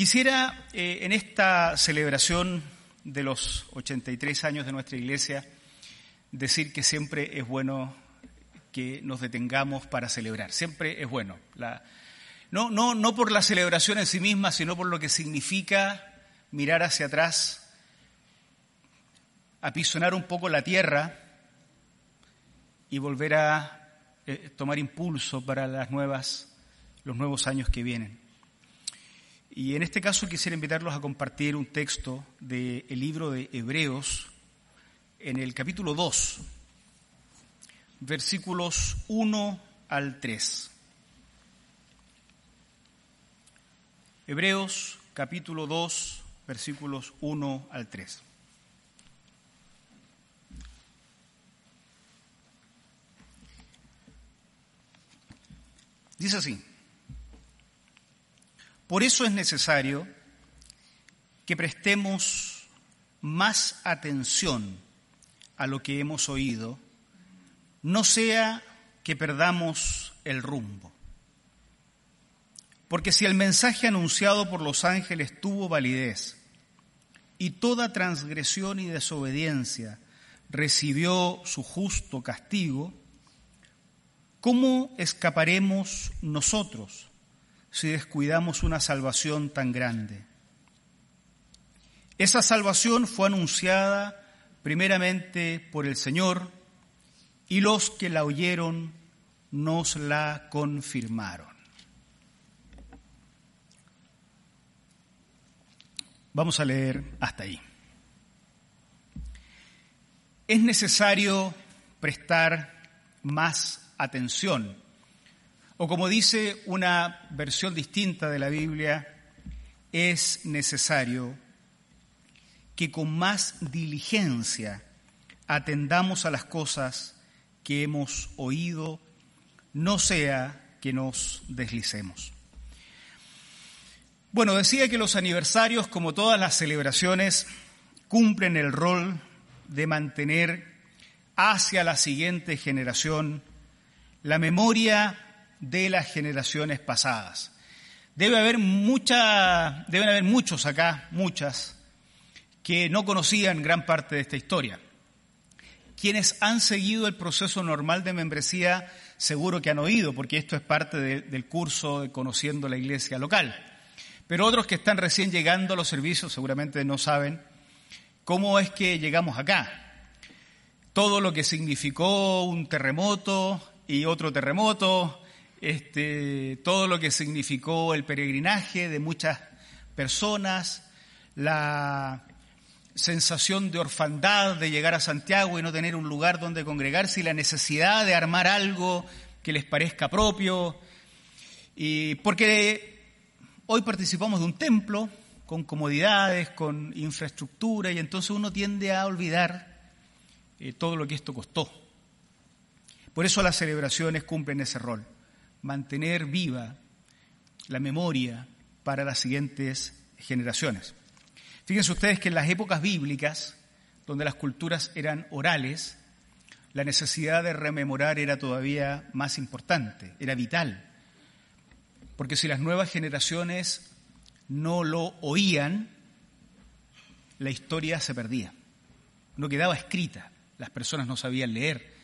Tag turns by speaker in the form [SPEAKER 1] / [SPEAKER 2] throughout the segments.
[SPEAKER 1] Quisiera, eh, en esta celebración de los 83 años de nuestra iglesia, decir que siempre es bueno que nos detengamos para celebrar. Siempre es bueno. no, no, no por la celebración en sí misma, sino por lo que significa mirar hacia atrás, apisonar un poco la tierra y volver a eh, tomar impulso para las nuevas, los nuevos años que vienen. Y en este caso quisiera invitarlos a compartir un texto del libro de Hebreos en el capítulo 2, versículos 1 al 3. Hebreos capítulo 2, versículos 1 al 3. Dice así, por eso es necesario que prestemos más atención a lo que hemos oído, no sea que perdamos el rumbo. Porque si el mensaje anunciado por los ángeles tuvo validez y toda transgresión y desobediencia recibió su justo castigo, ¿cómo escaparemos nosotros? Si descuidamos una salvación tan grande. Esa salvación fue anunciada primeramente por el Señor y los que la oyeron nos la confirmaron. Vamos a leer hasta ahí. Es necesario prestar más atención o como dice una versión distinta de la Biblia, es necesario que con más diligencia atendamos a las cosas que hemos oído, no sea que nos deslicemos. Bueno, decía que los aniversarios, como todas las celebraciones, cumplen el rol de mantener hacia la siguiente generación la memoria de las generaciones pasadas. Debe haber mucha, deben haber muchos acá, muchas, que no conocían gran parte de esta historia. Quienes han seguido el proceso normal de membresía seguro que han oído, porque esto es parte del curso de Conociendo la Iglesia local. Pero otros que están recién llegando a los servicios seguramente no saben cómo es que llegamos acá. Todo lo que significó un terremoto y otro terremoto, este, todo lo que significó el peregrinaje de muchas personas, la sensación de orfandad de llegar a Santiago y no tener un lugar donde congregarse y la necesidad de armar algo que les parezca propio. Y porque hoy participamos de un templo con comodidades, con infraestructura y entonces uno tiende a olvidar eh, todo lo que esto costó. Por eso las celebraciones cumplen ese rol mantener viva la memoria para las siguientes generaciones. Fíjense ustedes que en las épocas bíblicas, donde las culturas eran orales, la necesidad de rememorar era todavía más importante, era vital. Porque si las nuevas generaciones no lo oían, la historia se perdía. No quedaba escrita, las personas no sabían leer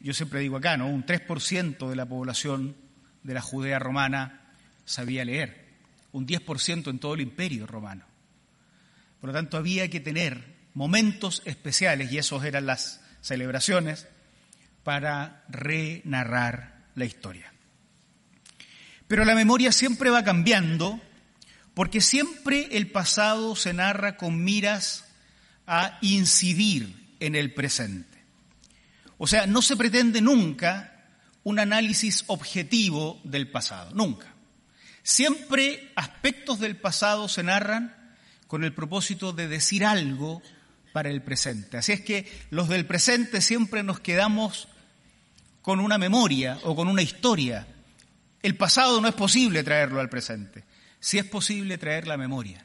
[SPEAKER 1] yo siempre digo acá, ¿no? Un 3% de la población de la Judea romana sabía leer, un 10% en todo el imperio romano. Por lo tanto, había que tener momentos especiales, y esos eran las celebraciones, para renarrar la historia. Pero la memoria siempre va cambiando, porque siempre el pasado se narra con miras a incidir en el presente. O sea, no se pretende nunca un análisis objetivo del pasado, nunca. Siempre aspectos del pasado se narran con el propósito de decir algo para el presente. Así es que los del presente siempre nos quedamos con una memoria o con una historia. El pasado no es posible traerlo al presente, sí es posible traer la memoria.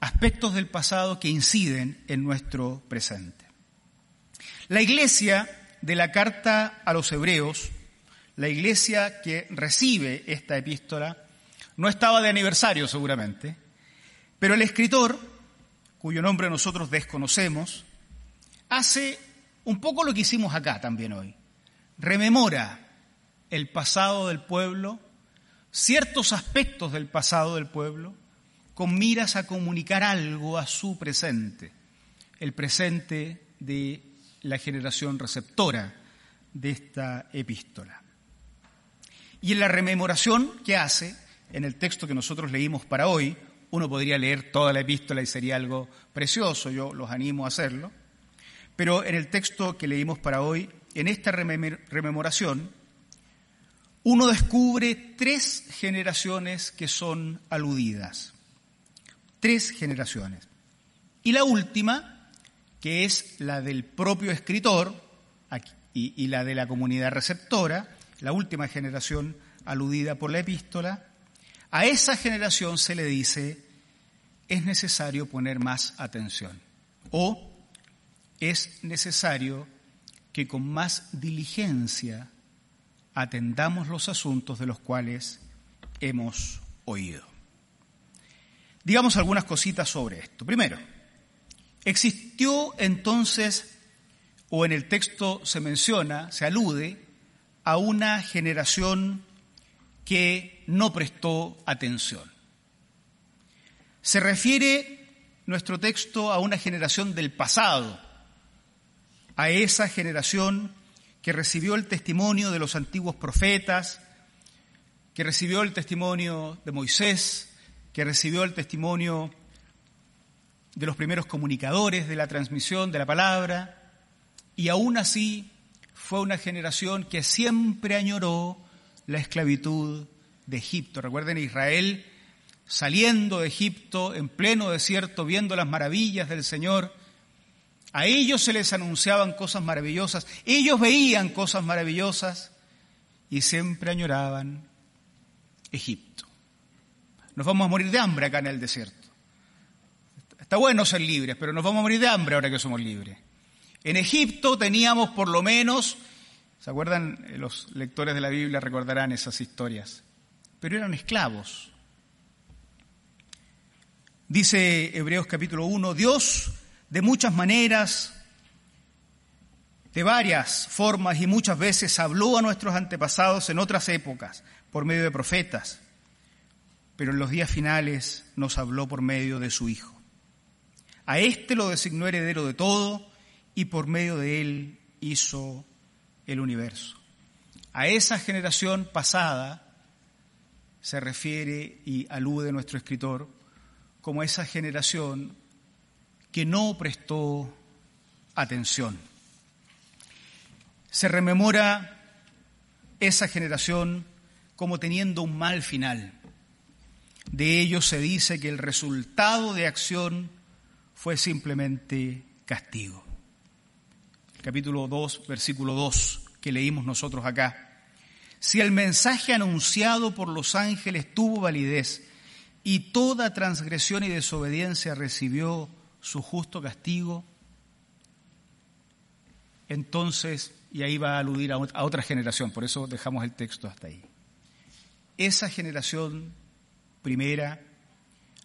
[SPEAKER 1] Aspectos del pasado que inciden en nuestro presente. La iglesia de la carta a los hebreos, la iglesia que recibe esta epístola, no estaba de aniversario seguramente, pero el escritor, cuyo nombre nosotros desconocemos, hace un poco lo que hicimos acá también hoy. Rememora el pasado del pueblo, ciertos aspectos del pasado del pueblo, con miras a comunicar algo a su presente, el presente de la generación receptora de esta epístola. Y en la rememoración que hace, en el texto que nosotros leímos para hoy, uno podría leer toda la epístola y sería algo precioso, yo los animo a hacerlo, pero en el texto que leímos para hoy, en esta rememoración, uno descubre tres generaciones que son aludidas. Tres generaciones. Y la última, que es la del propio escritor y, la de la comunidad receptora, la última generación aludida por la epístola, a esa generación se le dice, es necesario poner más atención o es necesario que con más diligencia atendamos los asuntos de los cuales hemos oído. Digamos algunas cositas sobre esto. Primero, Existió entonces, o en el texto se menciona, se alude, a una generación que no prestó atención. Se refiere nuestro texto a una generación del pasado, a esa generación que recibió el testimonio de los antiguos profetas, que recibió el testimonio de Moisés, que recibió el testimonio de los primeros comunicadores de la transmisión de la palabra, y aún así fue una generación que siempre añoró la esclavitud de Egipto. Recuerden Israel saliendo de Egipto en pleno desierto, viendo las maravillas del Señor. A ellos se les anunciaban cosas maravillosas, ellos veían cosas maravillosas y siempre añoraban Egipto. Nos vamos a morir de hambre acá en el desierto. Está bueno ser libres, pero nos vamos a morir de hambre ahora que somos libres. En Egipto teníamos por lo menos, ¿se acuerdan? Eh, los lectores de la Biblia recordarán esas historias, pero eran esclavos. Dice Hebreos capítulo 1, Dios de muchas maneras, de varias formas y muchas veces habló a nuestros antepasados en otras épocas por medio de profetas, pero en los días finales nos habló por medio de su Hijo a éste lo designó heredero de todo y por medio de él hizo el universo. A esa generación pasada se refiere y alude nuestro escritor como esa generación que no prestó atención. Se rememora esa generación como teniendo un mal final. De ellos se dice que el resultado de acción fue simplemente castigo. capítulo 2, versículo 2 que leímos nosotros acá. Si el mensaje anunciado por los ángeles tuvo validez y toda transgresión y desobediencia recibió su justo castigo, entonces, y ahí va a aludir a otra generación, por eso dejamos el texto hasta ahí. Esa generación primera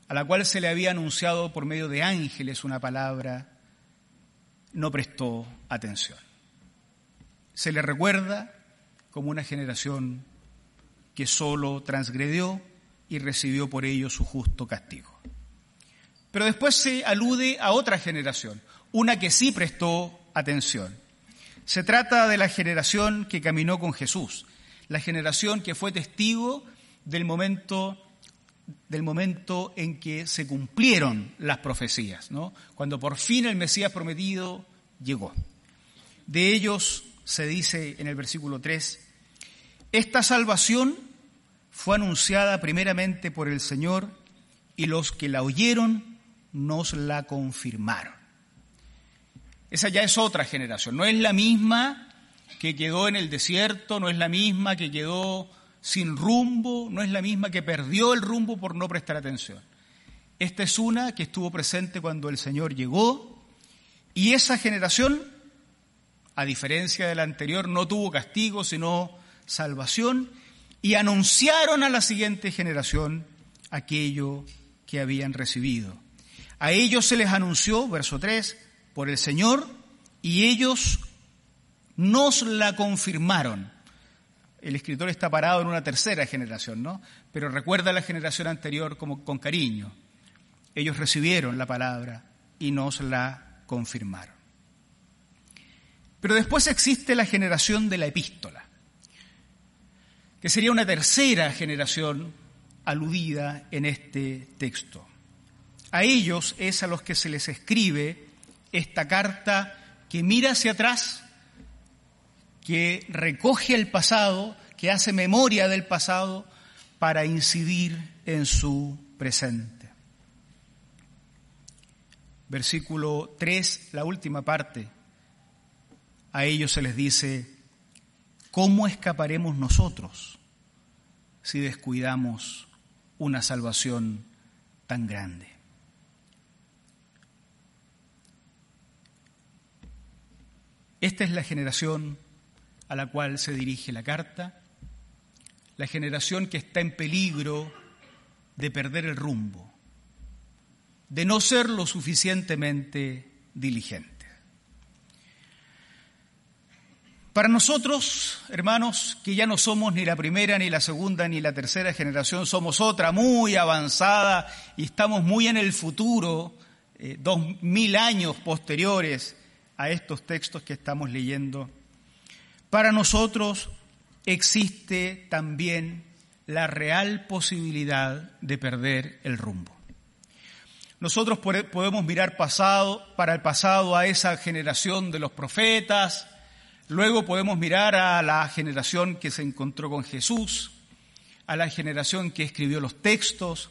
[SPEAKER 1] a la cual se le había anunciado por medio de ángeles una palabra, no prestó atención. Se le recuerda como una generación que solo transgredió y recibió por ello su justo castigo. Pero después se alude a otra generación, una que sí prestó atención. Se trata de la generación que caminó con Jesús, la generación que fue testigo del momento del momento en que se cumplieron las profecías, ¿no? cuando por fin el Mesías prometido llegó. De ellos se dice en el versículo 3, esta salvación fue anunciada primeramente por el Señor y los que la oyeron nos la confirmaron. Esa ya es otra generación, no es la misma que quedó en el desierto, no es la misma que quedó sin rumbo, no es la misma que perdió el rumbo por no prestar atención. Esta es una que estuvo presente cuando el Señor llegó y esa generación, a diferencia de la anterior, no tuvo castigo, sino salvación y anunciaron a la siguiente generación aquello que habían recibido. A ellos se les anunció, verso 3, por el Señor y ellos nos la confirmaron. El escritor está parado en una tercera generación, ¿no? Pero recuerda la generación anterior como con cariño. Ellos recibieron la palabra y nos la confirmaron. Pero después existe la generación de la epístola, que sería una tercera generación aludida en este texto. A ellos es a los que se les escribe esta carta que mira hacia atrás que recoge el pasado, que hace memoria del pasado para incidir en su presente. Versículo 3, la última parte. A ellos se les dice, ¿cómo escaparemos nosotros si descuidamos una salvación tan grande? Esta es la generación a la cual se dirige la carta, la generación que está en peligro de perder el rumbo, de no ser lo suficientemente diligente. Para nosotros, hermanos, que ya no somos ni la primera, ni la segunda, ni la tercera generación, somos otra muy avanzada y estamos muy en el futuro, eh, dos mil años posteriores a estos textos que estamos leyendo para nosotros existe también la real posibilidad de perder el rumbo. Nosotros podemos mirar pasado, para el pasado a esa generación de los profetas, luego podemos mirar a la generación que se encontró con Jesús, a la generación que escribió los textos.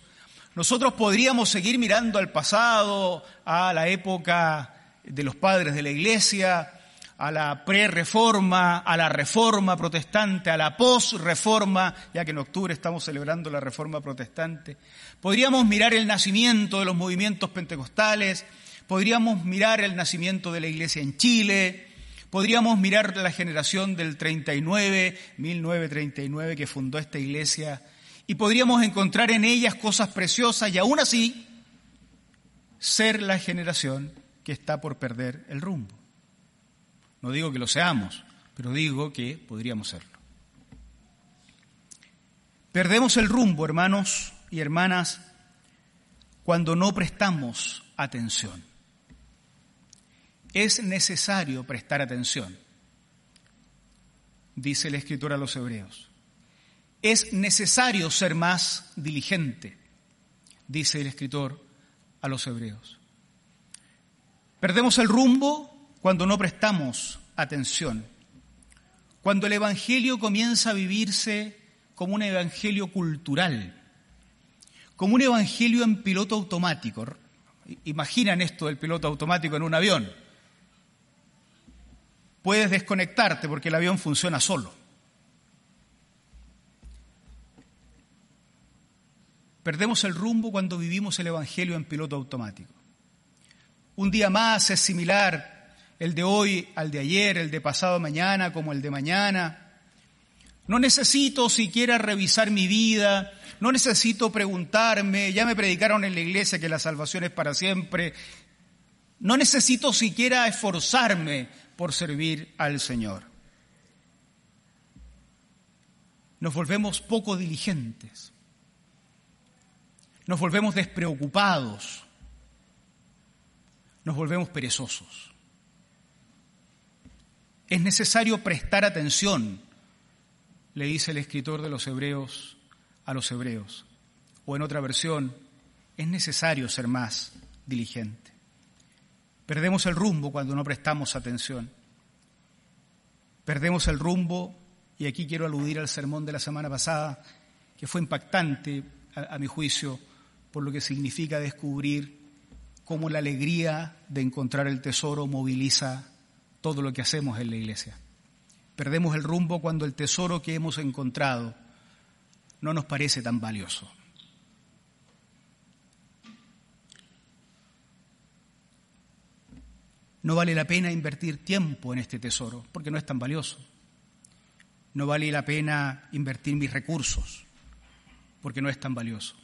[SPEAKER 1] Nosotros podríamos seguir mirando al pasado, a la época de los padres de la iglesia, a la pre-reforma, a la reforma protestante, a la post-reforma, ya que en octubre estamos celebrando la reforma protestante. Podríamos mirar el nacimiento de los movimientos pentecostales, podríamos mirar el nacimiento de la iglesia en Chile, podríamos mirar la generación del 39, 1939, que fundó esta iglesia, y podríamos encontrar en ellas cosas preciosas y aún así ser la generación que está por perder el rumbo. No digo que lo seamos, pero digo que podríamos serlo. Perdemos el rumbo, hermanos y hermanas, cuando no prestamos atención. Es necesario prestar atención, dice la escritura a los hebreos. Es necesario ser más diligente, dice el escritor a los hebreos. Perdemos el rumbo cuando no prestamos atención, cuando el Evangelio comienza a vivirse como un Evangelio cultural, como un Evangelio en piloto automático. Imaginan esto del piloto automático en un avión. Puedes desconectarte porque el avión funciona solo. Perdemos el rumbo cuando vivimos el Evangelio en piloto automático. Un día más es similar el de hoy al de ayer, el de pasado mañana como el de mañana. No necesito siquiera revisar mi vida, no necesito preguntarme, ya me predicaron en la iglesia que la salvación es para siempre. No necesito siquiera esforzarme por servir al Señor. Nos volvemos poco diligentes, nos volvemos despreocupados, nos volvemos perezosos. Es necesario prestar atención, le dice el escritor de los hebreos a los hebreos. O en otra versión, es necesario ser más diligente. Perdemos el rumbo cuando no prestamos atención. perdemos el rumbo, y aquí quiero aludir al sermón de la semana pasada, que fue impactante a, mi juicio por lo que significa descubrir cómo la alegría de encontrar el tesoro moviliza todo lo que hacemos en la iglesia. Perdemos el rumbo cuando el tesoro que hemos encontrado no nos parece tan valioso. No vale la pena invertir tiempo en este tesoro porque no es tan valioso. No vale la pena invertir mis recursos porque no es tan valioso.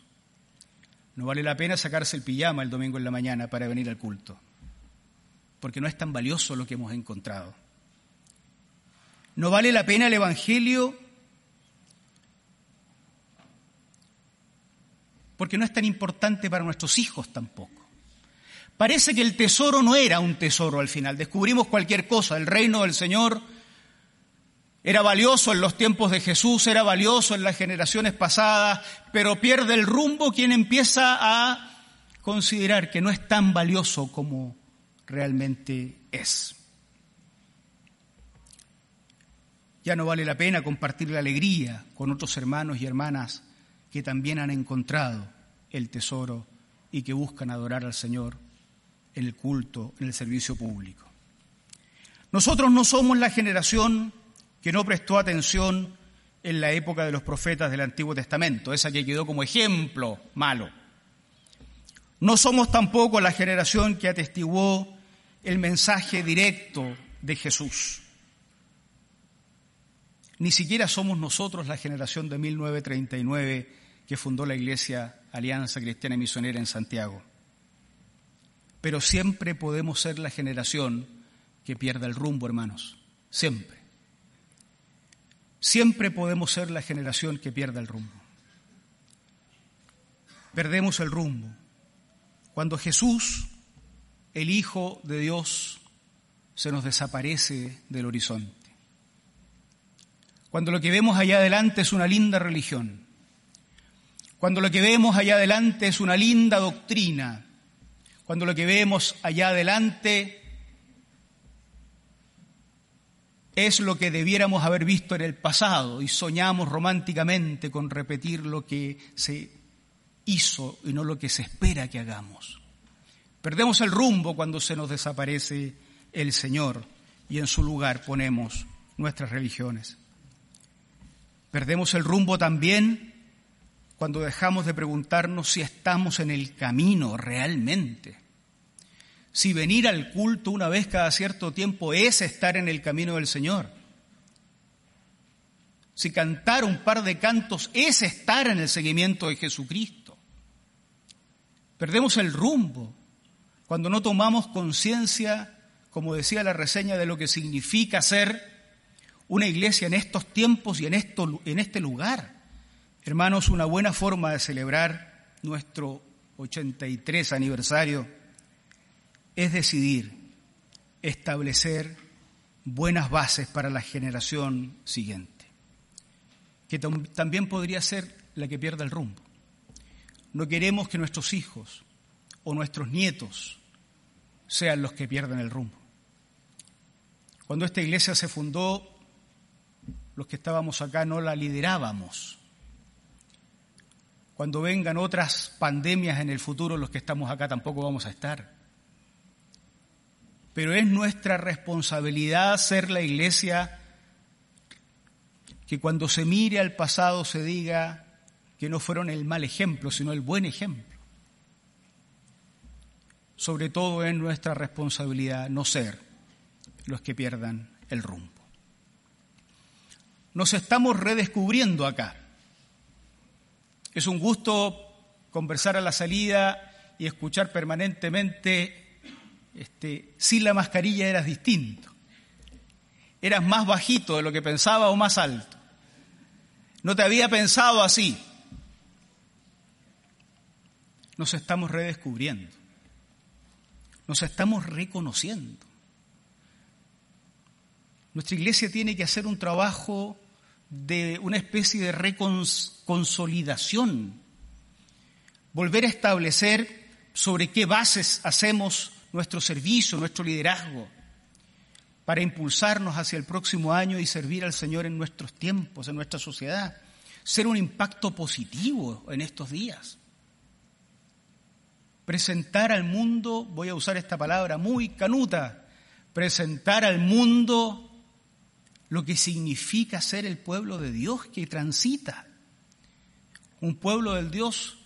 [SPEAKER 1] No vale la pena sacarse el pijama el domingo en la mañana para venir al culto porque no es tan valioso lo que hemos encontrado. No vale la pena el Evangelio porque no es tan importante para nuestros hijos tampoco. Parece que el tesoro no era un tesoro al final. Descubrimos cualquier cosa. El reino del Señor era valioso en los tiempos de Jesús, era valioso en las generaciones pasadas, pero pierde el rumbo quien empieza a considerar que no es tan valioso como realmente es. Ya no vale la pena compartir la alegría con otros hermanos y hermanas que también han encontrado el tesoro y que buscan adorar al Señor en el culto, en el servicio público. Nosotros no somos la generación que no prestó atención en la época de los profetas del Antiguo Testamento, esa que quedó como ejemplo malo. No somos tampoco la generación que atestiguó el mensaje directo de Jesús. Ni siquiera somos nosotros la generación de 1939 que fundó la Iglesia Alianza Cristiana y Misionera en Santiago pero siempre podemos ser la generación que pierda el rumbo, hermanos. Siempre. Siempre podemos ser la generación que pierda el rumbo. Perdemos el rumbo. Cuando Jesús, el Hijo de Dios, se nos desaparece del horizonte. Cuando lo que vemos allá adelante es una linda religión. Cuando lo que vemos allá adelante es una linda doctrina cuando lo que vemos allá adelante es lo que debiéramos haber visto en el pasado y soñamos románticamente con repetir lo que se hizo y no lo que se espera que hagamos. Perdemos el rumbo cuando se nos desaparece el Señor y en su lugar ponemos nuestras religiones. Perdemos el rumbo también cuando dejamos de preguntarnos si estamos en el camino realmente. Si venir al culto una vez cada cierto tiempo es estar en el camino del Señor. Si cantar un par de cantos es estar en el seguimiento de Jesucristo. Perdemos el rumbo cuando no tomamos conciencia, como decía la reseña, de lo que significa ser una iglesia en estos tiempos y en, este lugar. Hermanos, una buena forma de celebrar nuestro 83 aniversario es decidir establecer buenas bases para la generación siguiente, que también podría ser la que pierda el rumbo. No queremos que nuestros hijos o nuestros nietos sean los que pierdan el rumbo. Cuando esta iglesia se fundó, los que estábamos acá no la liderábamos cuando vengan otras pandemias en el futuro, los que estamos acá tampoco vamos a estar. Pero es nuestra responsabilidad ser la iglesia que cuando se mire al pasado se diga que no fueron el mal ejemplo, sino el buen ejemplo. Sobre todo es nuestra responsabilidad no ser los que pierdan el rumbo. Nos estamos redescubriendo acá. Es un gusto conversar a la salida y escuchar permanentemente, este, sin la mascarilla eras distinto. Eras más bajito de lo que pensaba o más alto. No te había pensado así. Nos estamos redescubriendo. Nos estamos reconociendo. Nuestra iglesia tiene que hacer un trabajo de una especie de reconsolidación, volver a establecer sobre qué bases hacemos nuestro servicio, nuestro liderazgo. para impulsarnos hacia el próximo año y servir al Señor en nuestros tiempos, en nuestra sociedad, ser un impacto positivo en estos días. Presentar al mundo, voy a usar esta palabra muy canuta, presentar al mundo lo que significa ser el pueblo de Dios que transita. Un pueblo del Dios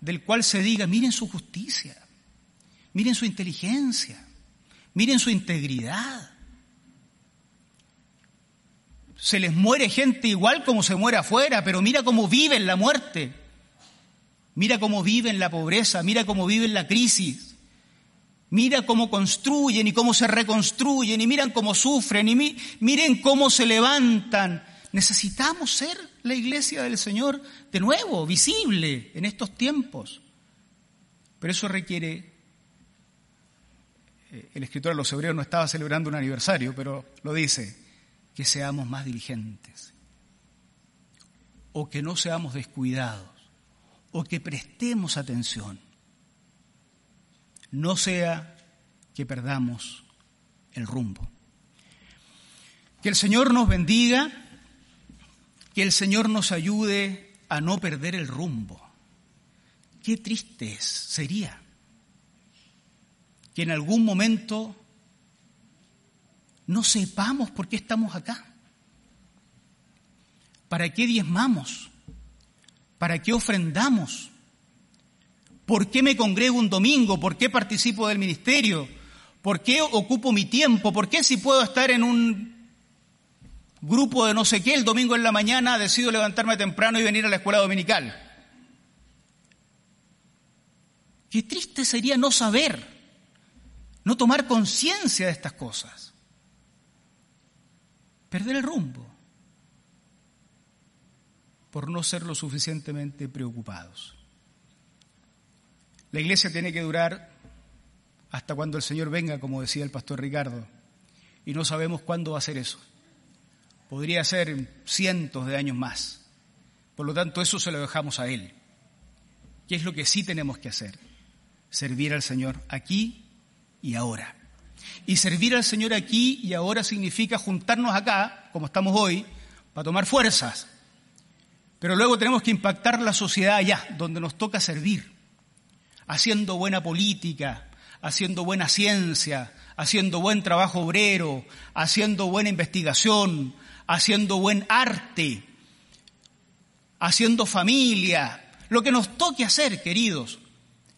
[SPEAKER 1] del cual se diga, miren su justicia, miren su inteligencia, miren su integridad. Se les muere gente igual como se muere afuera, pero mira cómo viven la muerte. Mira cómo viven la pobreza, mira cómo viven la crisis. Mira cómo construyen y cómo se reconstruyen y miran cómo sufren y miren cómo se levantan. Necesitamos ser la iglesia del Señor de nuevo, visible en estos tiempos. Pero eso requiere, eh, el escritor de los hebreos no estaba celebrando un aniversario, pero lo dice, que seamos más diligentes o que no seamos descuidados o que prestemos atención. No sea que perdamos el rumbo. Que el Señor nos bendiga, que el Señor nos ayude a no perder el rumbo. Qué triste sería que en algún momento no sepamos por qué estamos acá. ¿Para qué diezmamos? ¿Para qué ofrendamos? ¿Por qué me congrego un domingo? ¿Por qué participo del ministerio? ¿Por qué ocupo mi tiempo? ¿Por qué si puedo estar en un grupo de no sé qué el domingo en la mañana decido levantarme temprano y venir a la escuela dominical? Qué triste sería no saber, no tomar conciencia de estas cosas perder el rumbo por no ser lo suficientemente preocupados. La iglesia tiene que durar hasta cuando el Señor venga, como decía el pastor Ricardo, y no sabemos cuándo va a ser eso. Podría ser cientos de años más. Por lo tanto, eso se lo dejamos a Él. ¿Qué es lo que sí tenemos que hacer? Servir al Señor aquí y ahora. Y servir al Señor aquí y ahora significa juntarnos acá, como estamos hoy, para tomar fuerzas. Pero luego tenemos que impactar la sociedad allá, donde nos toca servir, haciendo buena política, haciendo buena ciencia, haciendo buen trabajo obrero, haciendo buena investigación, haciendo buen arte, haciendo familia, lo que nos toque hacer, queridos,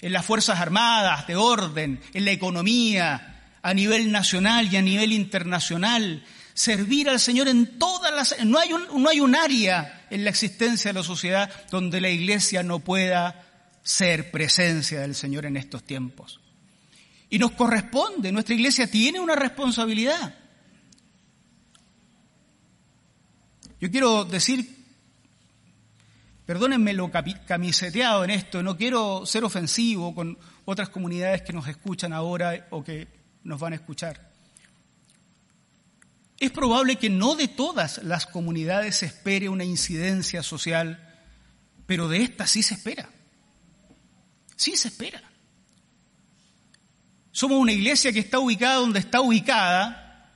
[SPEAKER 1] en las Fuerzas Armadas, de orden, en la economía, a nivel nacional y a nivel internacional, servir al Señor en todas las... No hay un, no hay un área en la existencia de la sociedad donde la iglesia no pueda ser presencia del Señor en estos tiempos. Y nos corresponde, nuestra iglesia tiene una responsabilidad. Yo quiero decir, perdónenme lo camiseteado en esto, no quiero ser ofensivo con otras comunidades que nos escuchan ahora o que nos van a escuchar. Es probable que no de todas las comunidades se espere una incidencia social, pero de esta sí se espera. Sí se espera. Somos una iglesia que está ubicada donde está ubicada,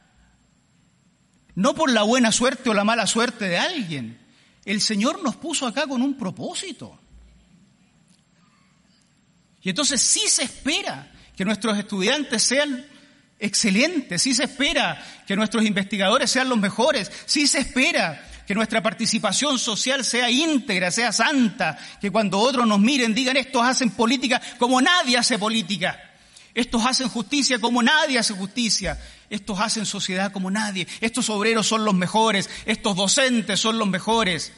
[SPEAKER 1] no por la buena suerte o la mala suerte de alguien. El Señor nos puso acá con un propósito. Y entonces sí se espera que nuestros estudiantes sean excelente, sí se espera que nuestros investigadores sean los mejores, sí se espera que nuestra participación social sea íntegra, sea santa, que cuando otros nos miren digan estos hacen política como nadie hace política, estos hacen justicia como nadie hace justicia, estos hacen sociedad como nadie, estos obreros son los mejores, estos docentes son los mejores.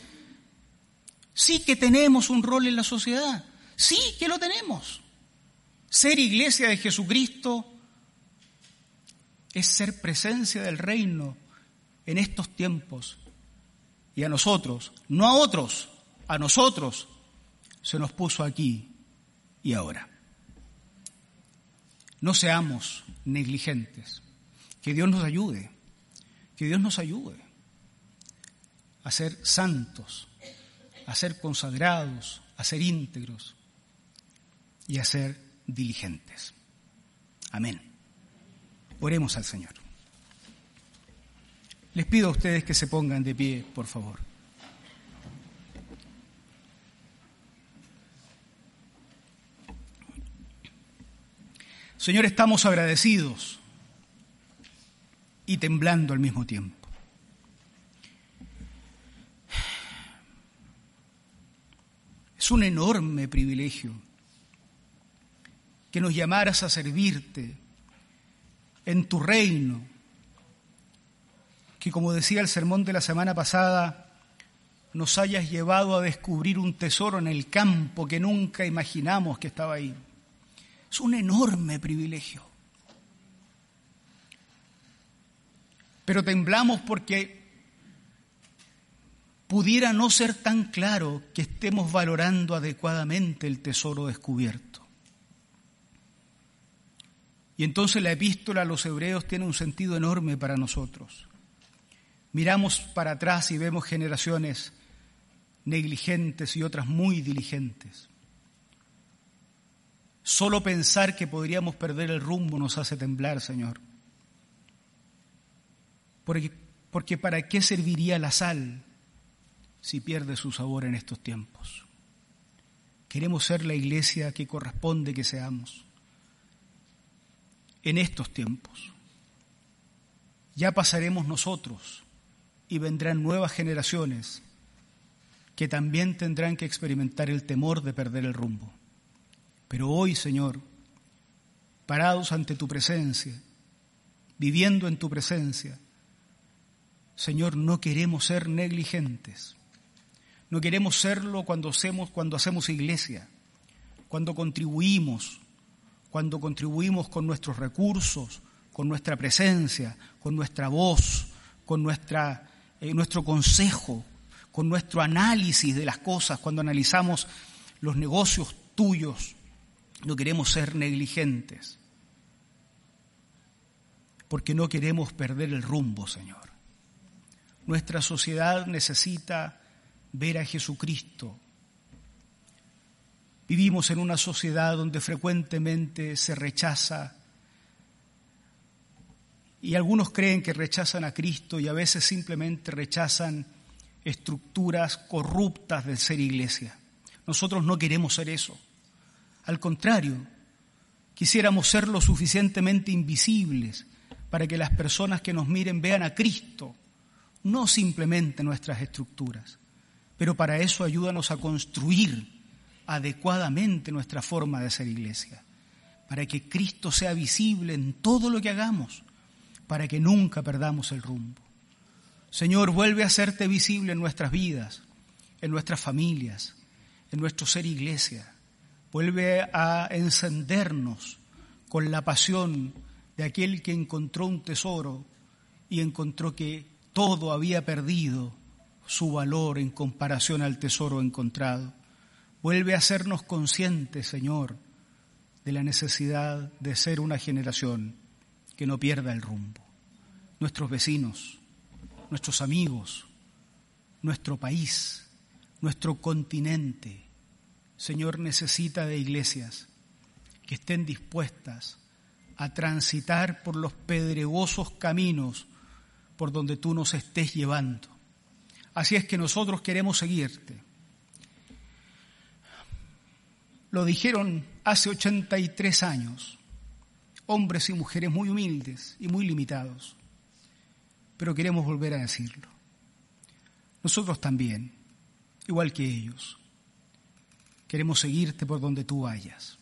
[SPEAKER 1] Sí que tenemos un rol en la sociedad, sí que lo tenemos. Ser iglesia de Jesucristo es ser presencia del reino en estos tiempos. Y a nosotros, no a otros, a nosotros se nos puso aquí y ahora. No seamos negligentes. Que Dios nos ayude. Que Dios nos ayude a ser santos, a ser consagrados, a ser íntegros y a ser diligentes. Amén. Oremos al Señor. Les pido a ustedes que se pongan de pie, por favor. Señor, estamos agradecidos y temblando al mismo tiempo. Es un enorme privilegio que nos llamaras a servirte en tu reino, que como decía el sermón de la semana pasada, nos hayas llevado a descubrir un tesoro en el campo que nunca imaginamos que estaba ahí. Es un enorme privilegio. Pero temblamos porque pudiera no ser tan claro que estemos valorando adecuadamente el tesoro descubierto. Y entonces la epístola a los hebreos tiene un sentido enorme para nosotros. Miramos para atrás y vemos generaciones negligentes y otras muy diligentes. Solo pensar que podríamos perder el rumbo nos hace temblar, Señor. Porque, porque ¿para qué serviría la sal si pierde su sabor en estos tiempos? Queremos ser la iglesia que corresponde que seamos en estos tiempos. Ya pasaremos nosotros y vendrán nuevas generaciones que también tendrán que experimentar el temor de perder el rumbo. Pero hoy, Señor, parados ante tu presencia, viviendo en tu presencia, Señor, no queremos ser negligentes. No queremos serlo cuando hacemos, cuando hacemos iglesia, cuando contribuimos, cuando contribuimos con nuestros recursos, con nuestra presencia, con nuestra voz, con nuestra eh, nuestro consejo, con nuestro análisis de las cosas, cuando analizamos los negocios tuyos. No queremos ser negligentes, porque no queremos perder el rumbo, Señor. Nuestra sociedad necesita ver a Jesucristo. Vivimos en una sociedad donde frecuentemente se rechaza y algunos creen que rechazan a Cristo y a veces simplemente rechazan estructuras corruptas del ser iglesia. Nosotros no queremos ser eso. Al contrario, quisiéramos ser lo suficientemente invisibles para que las personas que nos miren vean a Cristo, no simplemente nuestras estructuras. Pero para eso ayúdanos a construir adecuadamente nuestra forma de ser iglesia, para que Cristo sea visible en todo lo que hagamos para que nunca perdamos el rumbo. Señor, vuelve a hacerte visible en nuestras vidas, en nuestras familias, en nuestro ser iglesia. Vuelve a encendernos con la pasión de aquel que encontró un tesoro y encontró que todo había perdido su valor en comparación al tesoro encontrado. Vuelve a hacernos conscientes, Señor, de la necesidad de ser una generación que no pierda el rumbo. Nuestros vecinos, nuestros amigos, nuestro país, nuestro continente, Señor, necesita de iglesias que estén dispuestas a transitar por los pedregosos caminos por donde tú nos estés llevando. Así es que nosotros queremos seguirte. Lo dijeron hace 83 años hombres y mujeres muy humildes y muy limitados, pero queremos volver a decirlo. Nosotros también, igual que ellos, queremos seguirte por donde tú vayas.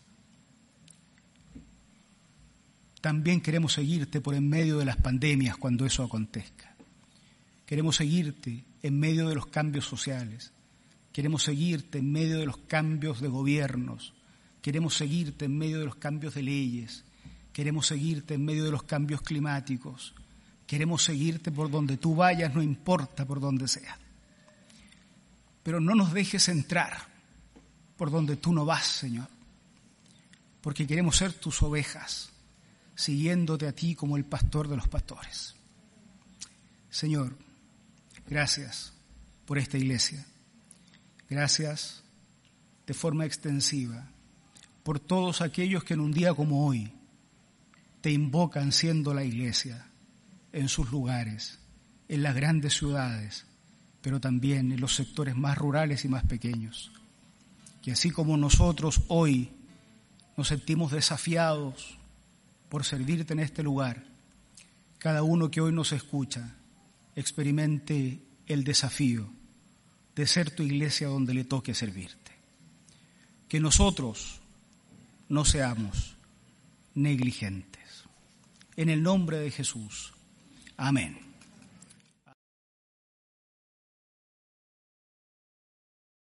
[SPEAKER 1] También queremos seguirte por en medio de las pandemias cuando eso acontezca. Queremos seguirte en medio de los cambios sociales. Queremos seguirte en medio de los cambios de gobiernos. Queremos seguirte en medio de los cambios de leyes. Queremos seguirte en medio de los cambios climáticos. Queremos seguirte por donde tú vayas, no importa por donde sea. Pero no nos dejes entrar por donde tú no vas, Señor. Porque queremos ser tus ovejas, siguiéndote a ti como el pastor de los pastores. Señor, gracias por esta iglesia. Gracias de forma extensiva por todos aquellos que en un día como hoy te invocan siendo la iglesia en sus lugares en las grandes ciudades, pero también en los sectores más rurales y más pequeños. Que así como nosotros hoy nos sentimos desafiados por servirte en este lugar, cada uno que hoy nos escucha experimente el desafío de ser tu iglesia donde le toque servirte. Que nosotros no seamos negligentes. En el nombre de Jesús. Amén.